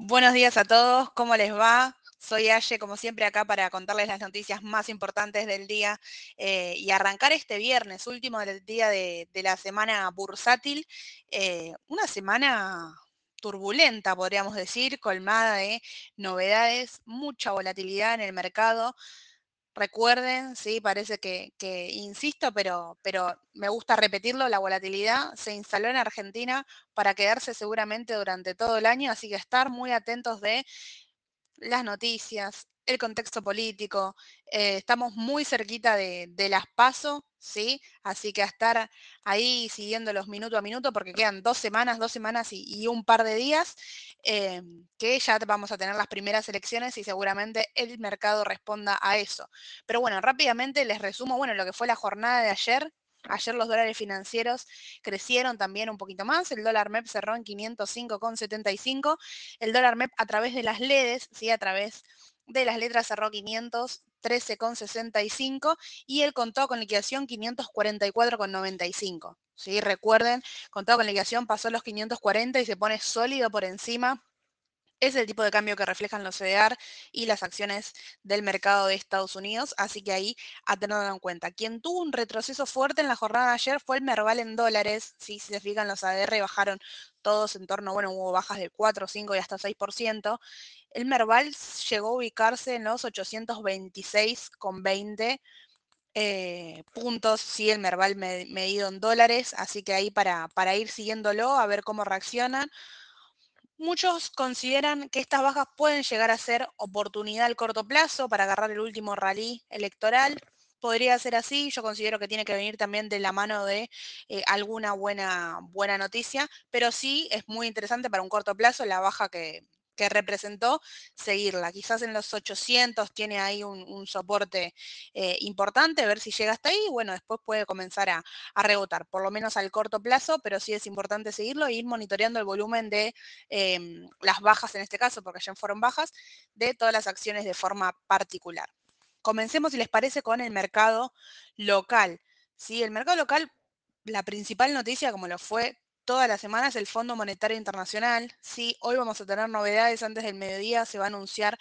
Buenos días a todos, ¿cómo les va? Soy Aye, como siempre, acá para contarles las noticias más importantes del día eh, y arrancar este viernes, último del día de, la semana bursátil. Eh, una semana turbulenta, podríamos decir, colmada de novedades, mucha volatilidad en el mercado. Recuerden, sí, parece que, insisto, pero, pero me gusta repetirlo, la volatilidad se instaló en Argentina para quedarse seguramente durante todo el año, así que estar muy atentos de las noticias, el contexto político, eh, estamos muy cerquita de, las PASO, ¿sí? Así que a estar ahí siguiéndolos minuto a minuto, porque quedan dos semanas, dos semanas y, un par de días, eh, que ya vamos a tener las primeras elecciones y seguramente el mercado responda a eso. Pero bueno, rápidamente les resumo, bueno, lo que fue la jornada de ayer, Ayer los dólares financieros crecieron también un poquito más. El dólar MEP cerró en 505,75. El dólar MEP a través de las LEDs, ¿sí? a través de las letras cerró 513,65 y el contado con liquidación 544,95. ¿sí? Recuerden, contado con liquidación pasó los 540 y se pone sólido por encima es el tipo de cambio que reflejan los CDR y las acciones del mercado de Estados Unidos, así que ahí a tenerlo en cuenta. Quien tuvo un retroceso fuerte en la jornada de ayer fue el Merval en dólares, si se fijan los ADR bajaron todos en torno, bueno, hubo bajas del 4, 5 y hasta 6%. El Merval llegó a ubicarse en los 826,20 eh, puntos, sí, el Merval medido en dólares, así que ahí para, para ir siguiéndolo, a ver cómo reaccionan. Muchos consideran que estas bajas pueden llegar a ser oportunidad al corto plazo para agarrar el último rally electoral. Podría ser así, yo considero que tiene que venir también de la mano de eh, alguna buena, buena noticia, pero sí es muy interesante para un corto plazo la baja que, que representó, seguirla. Quizás en los 800 tiene ahí un, soporte eh, importante, ver si llega hasta ahí, bueno, después puede comenzar a, rebotar, por lo menos al corto plazo, pero sí es importante seguirlo e ir monitoreando el volumen de em, las bajas en este caso, porque ya fueron bajas, de todas las acciones de forma particular. Comencemos, si les parece, con el mercado local. ¿sí? El mercado local, la principal noticia, como lo fue todas las semanas el Fondo Monetario Internacional. Sí, hoy vamos a tener novedades. Antes del mediodía se va a anunciar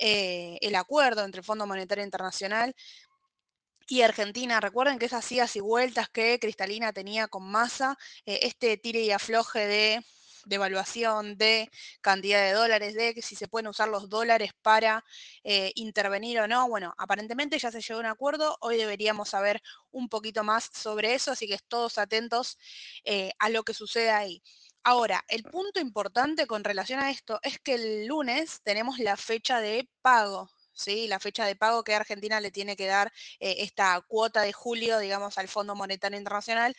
eh, el acuerdo entre el Fondo Monetario Internacional y Argentina. Recuerden que esas idas y vueltas que Cristalina tenía con masa, eh, este tire y afloje de de evaluación, de cantidad de dólares, de si se pueden usar los dólares para eh, intervenir o no. Bueno, aparentemente ya se llegó a un acuerdo, hoy deberíamos saber un poquito más sobre eso, así que todos atentos eh, a lo que sucede ahí. Ahora, el punto importante con relación a esto es que el lunes tenemos la fecha de pago ¿sí? la fecha de pago que Argentina le tiene que dar eh, esta cuota de julio, digamos, al Fondo Monetario Internacional,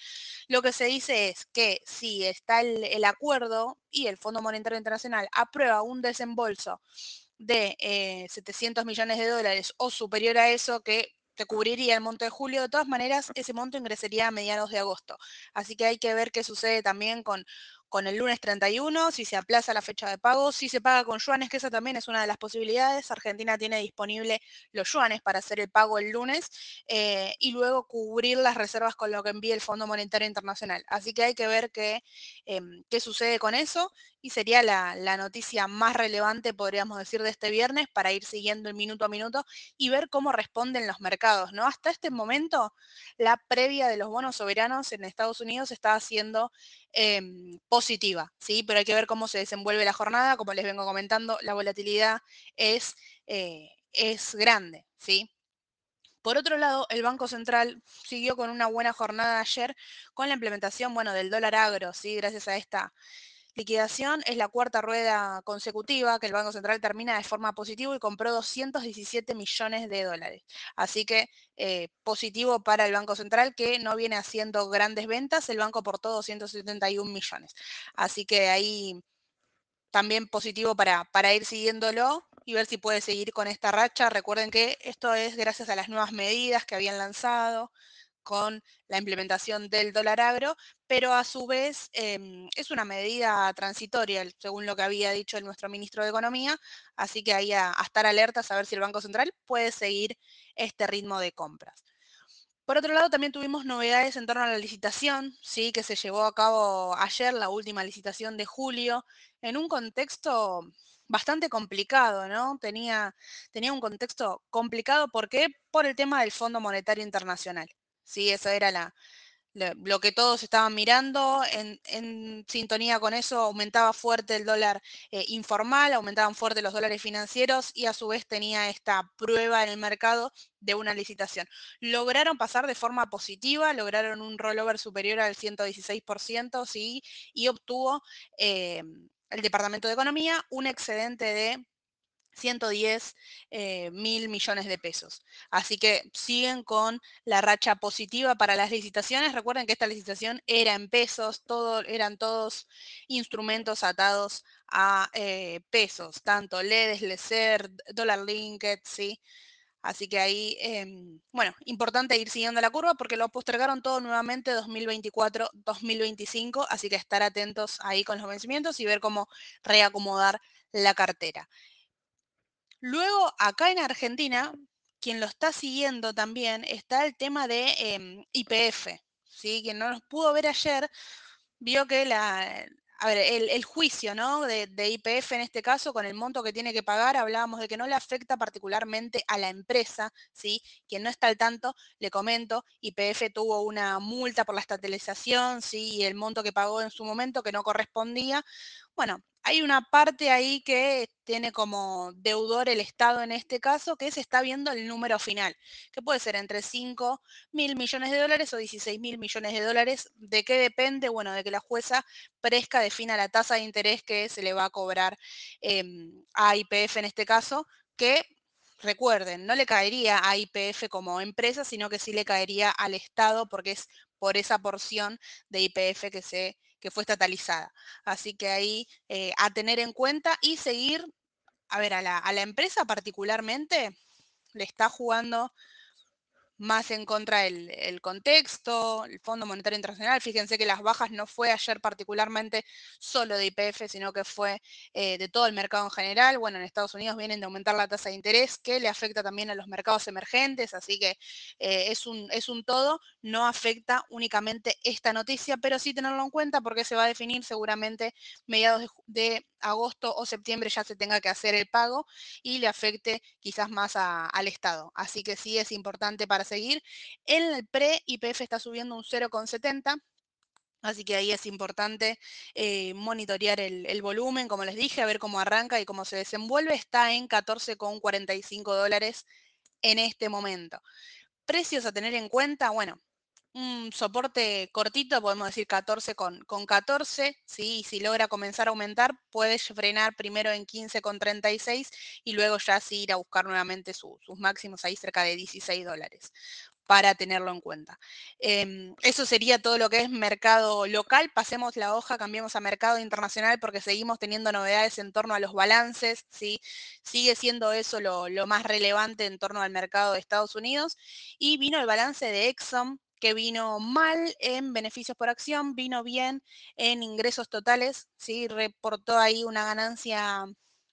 lo que se dice es que si está el, acuerdo y el Fondo Monetario Internacional aprueba un desembolso de 700 eh, millones de dólares o superior a eso, que te cubriría el monto de julio, de todas maneras, ese monto ingresaría a mediados de agosto. Así que hay que ver qué sucede también con, con el lunes 31, si se aplaza la fecha de pago, si se paga con yuanes, que esa también es una de las posibilidades. Argentina tiene disponible los yuanes para hacer el pago el lunes eh, y luego cubrir las reservas con lo que envíe el Fondo Monetario Internacional. Así que hay que ver qué, em, qué sucede con eso y sería la, la, noticia más relevante, podríamos decir, de este viernes para ir siguiendo el minuto a minuto y ver cómo responden los mercados. ¿no? Hasta este momento, la previa de los bonos soberanos en Estados Unidos está siendo em, positiva, ¿sí? pero hay que ver cómo se desenvuelve la jornada. Como les vengo comentando, la volatilidad es, eh, es grande. ¿sí? Por otro lado, el Banco Central siguió con una buena jornada ayer con la implementación bueno, del dólar agro, ¿sí? gracias a esta liquidación. Es la cuarta rueda consecutiva que el Banco Central termina de forma positiva y compró 217 millones de dólares. Así que eh, positivo para el Banco Central que no viene haciendo grandes ventas. El banco aportó 271 millones. Así que ahí también positivo para, para ir siguiéndolo y ver si puede seguir con esta racha. Recuerden que esto es gracias a las nuevas medidas que habían lanzado con la implementación del dólar agro, pero a su vez em, es una medida transitoria, según lo que había dicho nuestro ministro de Economía, así que ahí a, estar alertas a ver si el Banco Central puede seguir este ritmo de compras. Por otro lado, también tuvimos novedades en torno a la licitación, ¿sí? que se llevó a cabo ayer, la última licitación de julio, en un contexto bastante complicado, ¿no? Tenía, tenía un contexto complicado, ¿por qué? Por el tema del Fondo Monetario Internacional. Sí, esa era la, lo que todos estaban mirando, en, sintonía con eso aumentaba fuerte el dólar eh, informal, aumentaban fuerte los dólares financieros y a su vez tenía esta prueba en el mercado de una licitación. Lograron pasar de forma positiva, lograron un rollover superior al 116%, sí, y obtuvo eh, el Departamento de Economía un excedente de 110 eh, mil millones de pesos. Así que siguen con la racha positiva para las licitaciones. Recuerden que esta licitación era en pesos, todo, eran todos instrumentos atados a eh, pesos, tanto LEDs, LECER, Dollar Linked, ¿sí? Así que ahí, em, bueno, importante ir siguiendo la curva porque lo postergaron todo nuevamente 2024-2025, así que estar atentos ahí con los vencimientos y ver cómo reacomodar la cartera. Luego, acá en Argentina, quien lo está siguiendo también, está el tema de em, IPF, ¿sí? Quien no nos pudo ver ayer, vio que el, juicio ¿no? de, IPF en este caso, con el monto que tiene que pagar, hablábamos de que no le afecta particularmente a la empresa, ¿sí? Quien no está al tanto, le comento, IPF tuvo una multa por la estatalización, ¿sí? Y el monto que pagó en su momento que no correspondía. Bueno, hay una parte ahí que tiene como deudor el Estado en este caso, que se está viendo el número final, que puede ser entre 5 mil millones de dólares o 16 mil millones de dólares. ¿De qué depende? Bueno, de que la jueza Presca defina la tasa de interés que se le va a cobrar em, a IPF en este caso, que recuerden, no le caería a IPF como empresa, sino que sí le caería al Estado porque es por esa porción de IPF que se que fue estatalizada. Así que ahí eh, a tener en cuenta y seguir, a ver, a la, a la empresa particularmente le está jugando más en contra del el contexto, el Fondo Monetario Internacional. Fíjense que las bajas no fue ayer particularmente solo de IPF, sino que fue eh, de todo el mercado en general. Bueno, en Estados Unidos vienen de aumentar la tasa de interés, que le afecta también a los mercados emergentes, así que eh, es, un, es un todo. No afecta únicamente esta noticia, pero sí tenerlo en cuenta porque se va a definir seguramente mediados de, agosto o septiembre ya se tenga que hacer el pago y le afecte quizás más al Estado. Así que sí es importante para seguir. En el pre-IPF está subiendo un 0,70. Así que ahí es importante eh, monitorear el, volumen, como les dije, a ver cómo arranca y cómo se desenvuelve. Está en 14,45 dólares en este momento. Precios a tener en cuenta, bueno, un soporte cortito, podemos decir 14 con, con 14, ¿sí? y si logra comenzar a aumentar, puede frenar primero en 15 con 36 y luego ya sí ir a buscar nuevamente sus máximos ahí cerca de 16 dólares para tenerlo en cuenta. Em, eso sería todo lo que es mercado local. Pasemos la hoja, cambiemos a mercado internacional porque seguimos teniendo novedades en torno a los balances. ¿sí? Sigue siendo eso lo, lo más relevante en torno al mercado de Estados Unidos. Y vino el balance de Exxon, que vino mal en beneficios por acción, vino bien en ingresos totales, ¿sí? reportó ahí una ganancia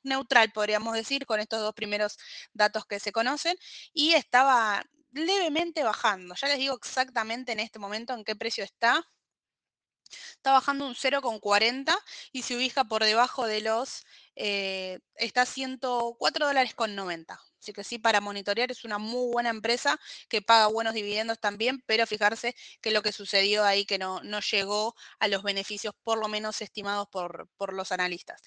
neutral, podríamos decir, con estos dos primeros datos que se conocen, y estaba levemente bajando. Ya les digo exactamente en este momento en qué precio está. Está bajando un 0,40 y se ubica por debajo de los, eh, está 104 dólares con 90. Así que sí, para monitorear es una muy buena empresa que paga buenos dividendos también, pero fijarse que lo que sucedió ahí que no, no llegó a los beneficios por lo menos estimados por, por los analistas.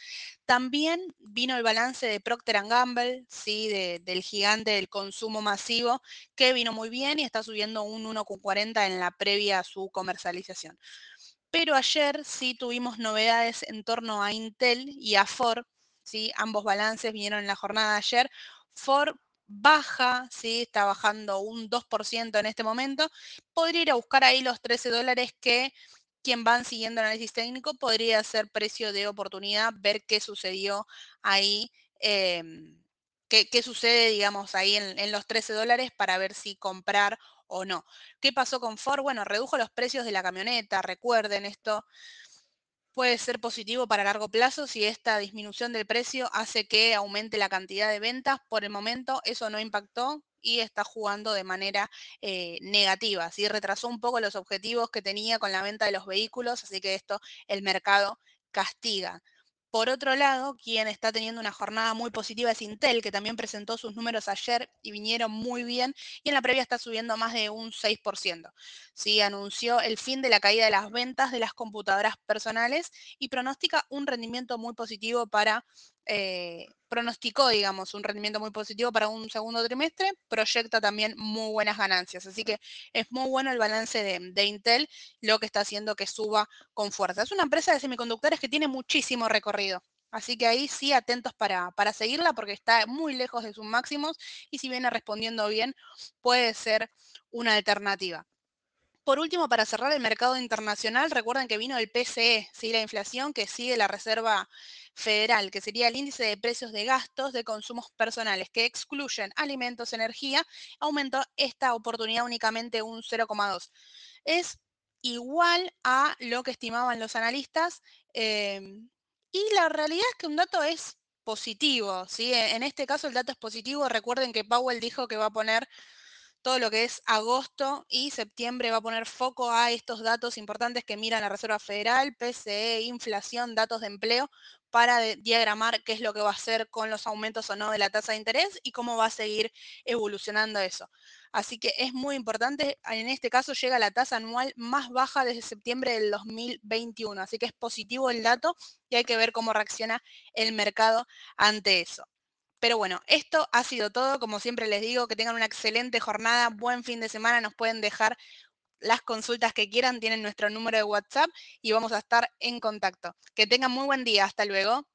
También vino el balance de Procter Gamble, ¿sí? del gigante del consumo masivo, que vino muy bien y está subiendo un 1,40 en la previa a su comercialización. Pero ayer sí tuvimos novedades en torno a Intel y a Ford, ¿sí? ambos balances vinieron en la jornada de ayer. Ford baja, ¿sí? está bajando un 2% en este momento. Podría ir a buscar ahí los 13 dólares que quien van siguiendo análisis técnico podría ser precio de oportunidad, ver qué sucedió ahí, em, qué, sucede, digamos, ahí en, en, los 13 dólares para ver si comprar o no. ¿Qué pasó con Ford? Bueno, redujo los precios de la camioneta, recuerden esto puede ser positivo para largo plazo si esta disminución del precio hace que aumente la cantidad de ventas. Por el momento eso no impactó y está jugando de manera eh, negativa. ¿sí? Retrasó un poco los objetivos que tenía con la venta de los vehículos, así que esto el mercado castiga. Por otro lado, quien está teniendo una jornada muy positiva es Intel, que también presentó sus números ayer y vinieron muy bien, y en la previa está subiendo más de un 6%. Sí, anunció el fin de la caída de las ventas de las computadoras personales y pronostica un rendimiento muy positivo para eh, pronosticó, digamos, un rendimiento muy positivo para un segundo trimestre, proyecta también muy buenas ganancias. Así que es muy bueno el balance de, Intel, lo que está haciendo que suba con fuerza. Es una empresa de semiconductores que tiene muchísimo recorrido. Así que ahí sí atentos para, para seguirla porque está muy lejos de sus máximos y si viene respondiendo bien puede ser una alternativa. Por último, para cerrar el mercado internacional, recuerden que vino el PCE, ¿sí? la inflación que sigue la Reserva Federal, que sería el índice de precios de gastos de consumos personales, que excluyen alimentos, energía, aumentó esta oportunidad únicamente un 0,2. Es igual a lo que estimaban los analistas em, y la realidad es que un dato es positivo, ¿sí? En este caso el dato es positivo. Recuerden que Powell dijo que va a poner todo lo que es agosto y septiembre va a poner foco a estos datos importantes que mira la Reserva Federal, PCE, inflación, datos de empleo, para diagramar qué es lo que va a hacer con los aumentos o no de la tasa de interés y cómo va a seguir evolucionando eso. Así que es muy importante, en este caso llega la tasa anual más baja desde septiembre del 2021, así que es positivo el dato y hay que ver cómo reacciona el mercado ante eso. Pero bueno, esto ha sido todo. Como siempre les digo, que tengan una excelente jornada, buen fin de semana. Nos pueden dejar las consultas que quieran, tienen nuestro número de WhatsApp y vamos a estar en contacto. Que tengan muy buen día. Hasta luego.